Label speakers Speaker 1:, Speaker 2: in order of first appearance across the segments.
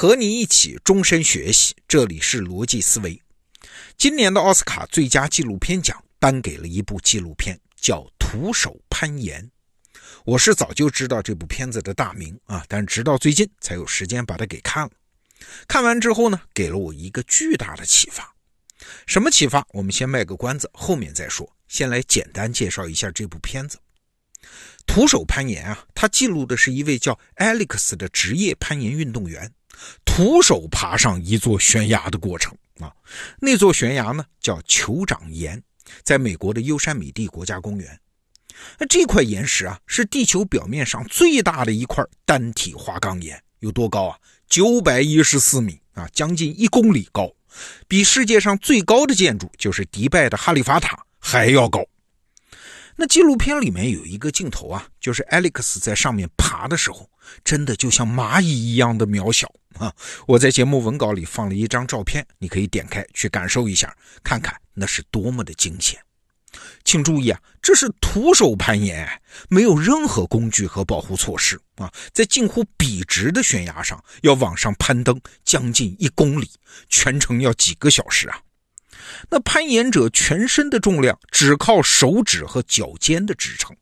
Speaker 1: 和你一起终身学习，这里是逻辑思维。今年的奥斯卡最佳纪录片奖颁给了一部纪录片，叫《徒手攀岩》。我是早就知道这部片子的大名啊，但直到最近才有时间把它给看了。看完之后呢，给了我一个巨大的启发。什么启发？我们先卖个关子，后面再说。先来简单介绍一下这部片子。徒手攀岩啊，它记录的是一位叫 Alex 的职业攀岩运动员徒手爬上一座悬崖的过程啊。那座悬崖呢叫酋长岩，在美国的优山美地国家公园。那这块岩石啊，是地球表面上最大的一块单体花岗岩，有多高啊？九百一十四米啊，将近一公里高，比世界上最高的建筑就是迪拜的哈利法塔还要高。那纪录片里面有一个镜头啊，就是 Alex 在上面爬的时候，真的就像蚂蚁一样的渺小啊！我在节目文稿里放了一张照片，你可以点开去感受一下，看看那是多么的惊险。请注意啊，这是徒手攀岩，没有任何工具和保护措施啊，在近乎笔直的悬崖上要往上攀登将近一公里，全程要几个小时啊！那攀岩者全身的重量只靠手指和脚尖的支撑，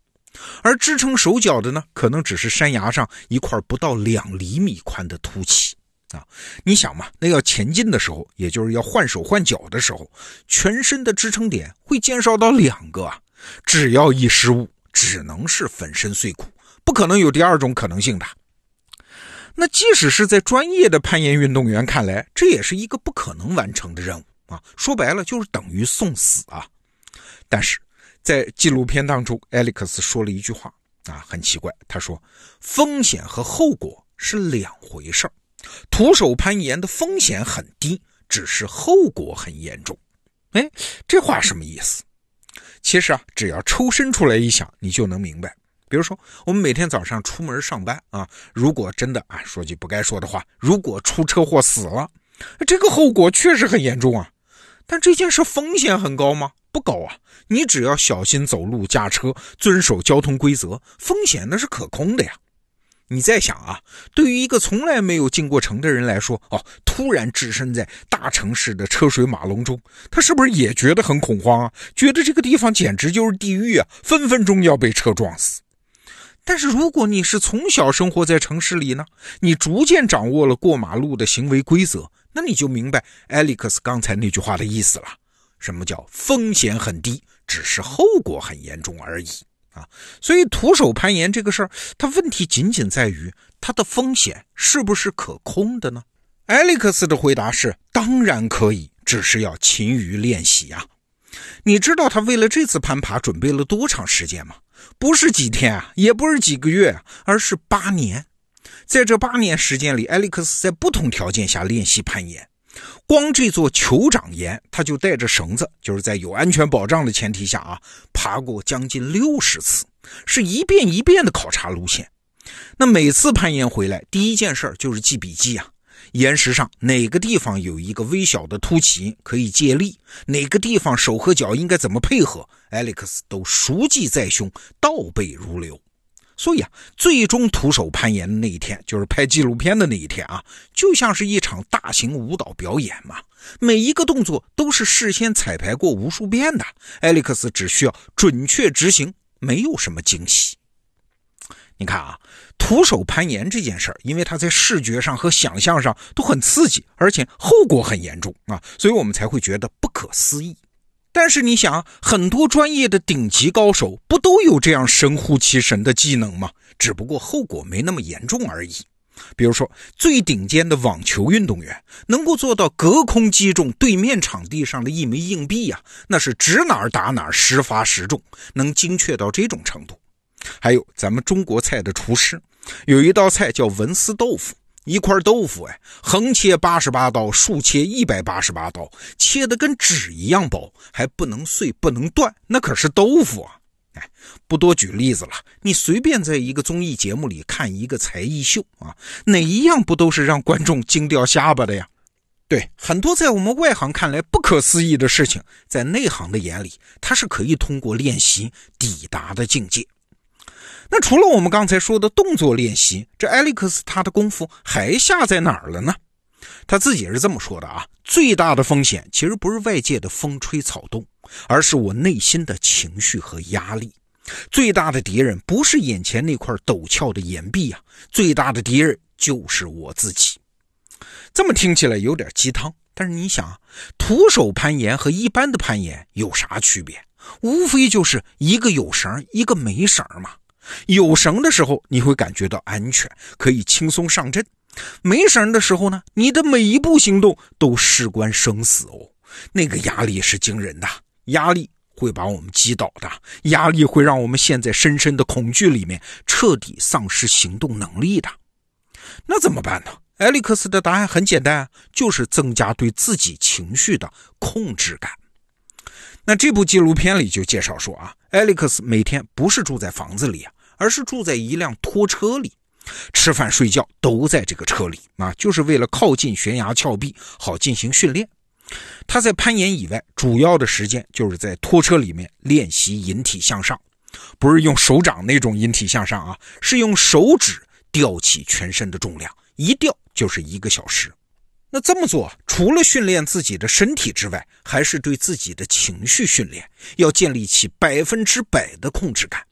Speaker 1: 而支撑手脚的呢，可能只是山崖上一块不到两厘米宽的凸起啊！你想嘛，那要前进的时候，也就是要换手换脚的时候，全身的支撑点会减少到两个啊！只要一失误，只能是粉身碎骨，不可能有第二种可能性的。那即使是在专业的攀岩运动员看来，这也是一个不可能完成的任务。啊，说白了就是等于送死啊！但是在纪录片当中艾利克斯说了一句话啊，很奇怪。他说：“风险和后果是两回事儿，徒手攀岩的风险很低，只是后果很严重。”哎，这话什么意思？其实啊，只要抽身出来一想，你就能明白。比如说，我们每天早上出门上班啊，如果真的啊，说句不该说的话，如果出车祸死了，这个后果确实很严重啊。但这件事风险很高吗？不高啊！你只要小心走路、驾车，遵守交通规则，风险那是可控的呀。你再想啊，对于一个从来没有进过城的人来说，哦，突然置身在大城市的车水马龙中，他是不是也觉得很恐慌啊？觉得这个地方简直就是地狱啊，分分钟要被车撞死。但是如果你是从小生活在城市里呢，你逐渐掌握了过马路的行为规则。那你就明白 Alex 刚才那句话的意思了。什么叫风险很低，只是后果很严重而已啊？所以徒手攀岩这个事儿，它问题仅仅在于它的风险是不是可控的呢艾利克斯的回答是：当然可以，只是要勤于练习呀。你知道他为了这次攀爬准备了多长时间吗？不是几天啊，也不是几个月，而是八年。在这八年时间里，艾利克斯在不同条件下练习攀岩。光这座酋长岩，他就带着绳子，就是在有安全保障的前提下啊，爬过将近六十次，是一遍一遍的考察路线。那每次攀岩回来，第一件事就是记笔记啊。岩石上哪个地方有一个微小的凸起可以借力，哪个地方手和脚应该怎么配合，艾利克斯都熟记在胸，倒背如流。所以啊，最终徒手攀岩的那一天，就是拍纪录片的那一天啊，就像是一场大型舞蹈表演嘛。每一个动作都是事先彩排过无数遍的，艾利克斯只需要准确执行，没有什么惊喜。你看啊，徒手攀岩这件事儿，因为它在视觉上和想象上都很刺激，而且后果很严重啊，所以我们才会觉得不可思议。但是你想，很多专业的顶级高手不都有这样神乎其神的技能吗？只不过后果没那么严重而已。比如说，最顶尖的网球运动员能够做到隔空击中对面场地上的一枚硬币呀，那是指哪儿打哪儿，实发十中，能精确到这种程度。还有咱们中国菜的厨师，有一道菜叫文思豆腐。一块豆腐，哎，横切八十八刀，竖切一百八十八刀，切的跟纸一样薄，还不能碎，不能断，那可是豆腐啊！哎，不多举例子了，你随便在一个综艺节目里看一个才艺秀啊，哪一样不都是让观众惊掉下巴的呀？对，很多在我们外行看来不可思议的事情，在内行的眼里，它是可以通过练习抵达的境界。那除了我们刚才说的动作练习，这艾利克斯他的功夫还下在哪儿了呢？他自己是这么说的啊：最大的风险其实不是外界的风吹草动，而是我内心的情绪和压力。最大的敌人不是眼前那块陡峭的岩壁啊，最大的敌人就是我自己。这么听起来有点鸡汤，但是你想啊，徒手攀岩和一般的攀岩有啥区别？无非就是一个有绳，一个没绳嘛。有绳的时候，你会感觉到安全，可以轻松上阵；没绳的时候呢，你的每一步行动都事关生死哦。那个压力是惊人的，压力会把我们击倒的，压力会让我们陷在深深的恐惧里面，彻底丧失行动能力的。那怎么办呢？艾利克斯的答案很简单，就是增加对自己情绪的控制感。那这部纪录片里就介绍说啊，艾利克斯每天不是住在房子里啊，而是住在一辆拖车里，吃饭睡觉都在这个车里啊，就是为了靠近悬崖峭壁，好进行训练。他在攀岩以外，主要的时间就是在拖车里面练习引体向上，不是用手掌那种引体向上啊，是用手指吊起全身的重量，一吊。就是一个小时，那这么做除了训练自己的身体之外，还是对自己的情绪训练，要建立起百分之百的控制感。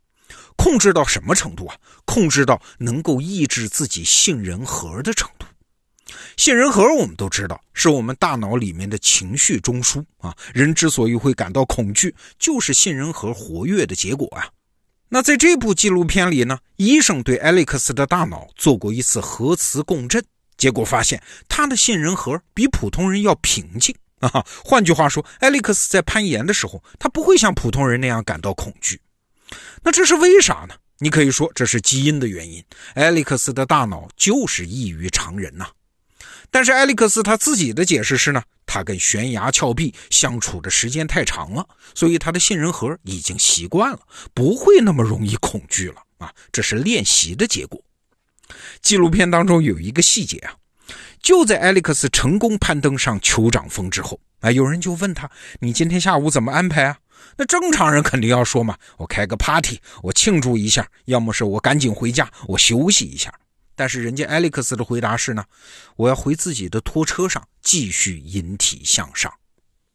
Speaker 1: 控制到什么程度啊？控制到能够抑制自己杏仁核的程度。杏仁核我们都知道，是我们大脑里面的情绪中枢啊。人之所以会感到恐惧，就是杏仁核活跃的结果啊。那在这部纪录片里呢，医生对艾利克斯的大脑做过一次核磁共振。结果发现，他的杏仁核比普通人要平静啊。换句话说，艾利克斯在攀岩的时候，他不会像普通人那样感到恐惧。那这是为啥呢？你可以说这是基因的原因。艾利克斯的大脑就是异于常人呐。但是艾利克斯他自己的解释是呢，他跟悬崖峭壁相处的时间太长了，所以他的杏仁核已经习惯了，不会那么容易恐惧了啊。这是练习的结果。纪录片当中有一个细节啊，就在艾利克斯成功攀登上酋长峰之后，啊，有人就问他：“你今天下午怎么安排啊？”那正常人肯定要说嘛：“我开个 party，我庆祝一下；要么是我赶紧回家，我休息一下。”但是人家艾利克斯的回答是呢：“我要回自己的拖车上继续引体向上。”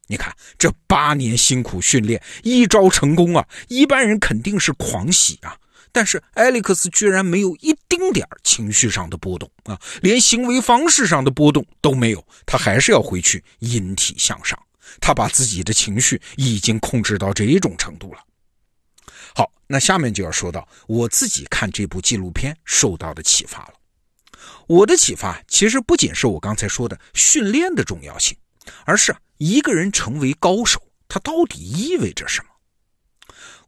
Speaker 1: 你看这八年辛苦训练，一招成功啊！一般人肯定是狂喜啊。但是艾利克斯居然没有一丁点情绪上的波动啊，连行为方式上的波动都没有，他还是要回去引体向上。他把自己的情绪已经控制到这种程度了。好，那下面就要说到我自己看这部纪录片受到的启发了。我的启发其实不仅是我刚才说的训练的重要性，而是一个人成为高手，他到底意味着什么？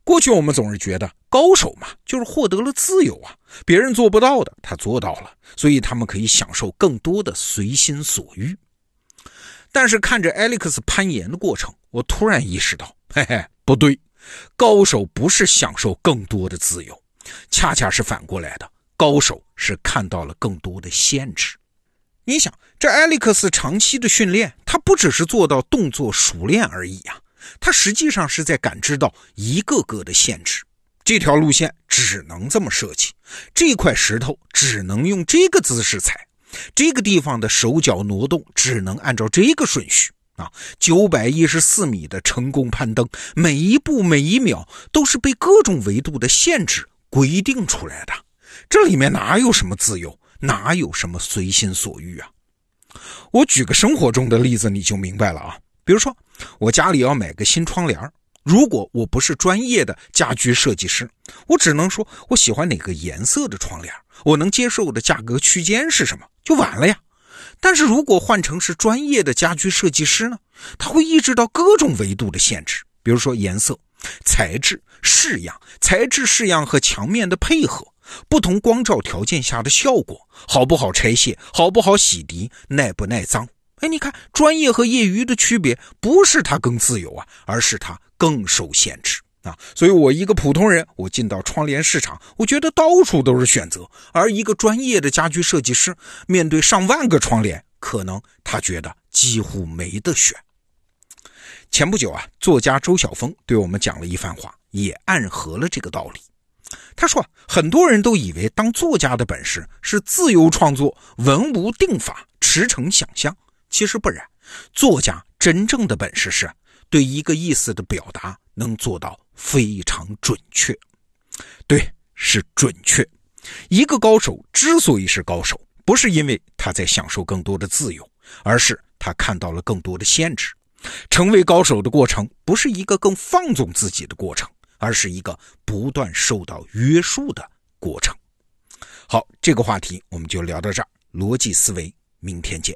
Speaker 1: 过去我们总是觉得高手嘛，就是获得了自由啊，别人做不到的他做到了，所以他们可以享受更多的随心所欲。但是看着艾利克斯攀岩的过程，我突然意识到，嘿嘿，不对，高手不是享受更多的自由，恰恰是反过来的，高手是看到了更多的限制。你想，这艾利克斯长期的训练，他不只是做到动作熟练而已啊。他实际上是在感知到一个个的限制，这条路线只能这么设计，这块石头只能用这个姿势踩，这个地方的手脚挪动只能按照这个顺序啊。九百一十四米的成功攀登，每一步每一秒都是被各种维度的限制规定出来的，这里面哪有什么自由，哪有什么随心所欲啊？我举个生活中的例子，你就明白了啊。比如说，我家里要买个新窗帘如果我不是专业的家居设计师，我只能说我喜欢哪个颜色的窗帘我能接受的价格区间是什么，就完了呀。但是如果换成是专业的家居设计师呢，他会意识到各种维度的限制，比如说颜色、材质、式样、材质式样和墙面的配合，不同光照条件下的效果，好不好拆卸，好不好洗涤，耐不耐脏。哎，你看，专业和业余的区别不是他更自由啊，而是他更受限制啊。所以，我一个普通人，我进到窗帘市场，我觉得到处都是选择；而一个专业的家居设计师，面对上万个窗帘，可能他觉得几乎没得选。前不久啊，作家周晓峰对我们讲了一番话，也暗合了这个道理。他说，很多人都以为当作家的本事是自由创作、文无定法、驰骋想象，其实不然。作家真正的本事是对一个意思的表达能做到非常准确。对，是准确。一个高手之所以是高手，不是因为他在享受更多的自由，而是他看到了更多的限制。成为高手的过程，不是一个更放纵自己的过程，而是一个不断受到约束的过程。好，这个话题我们就聊到这儿。逻辑思维，明天见。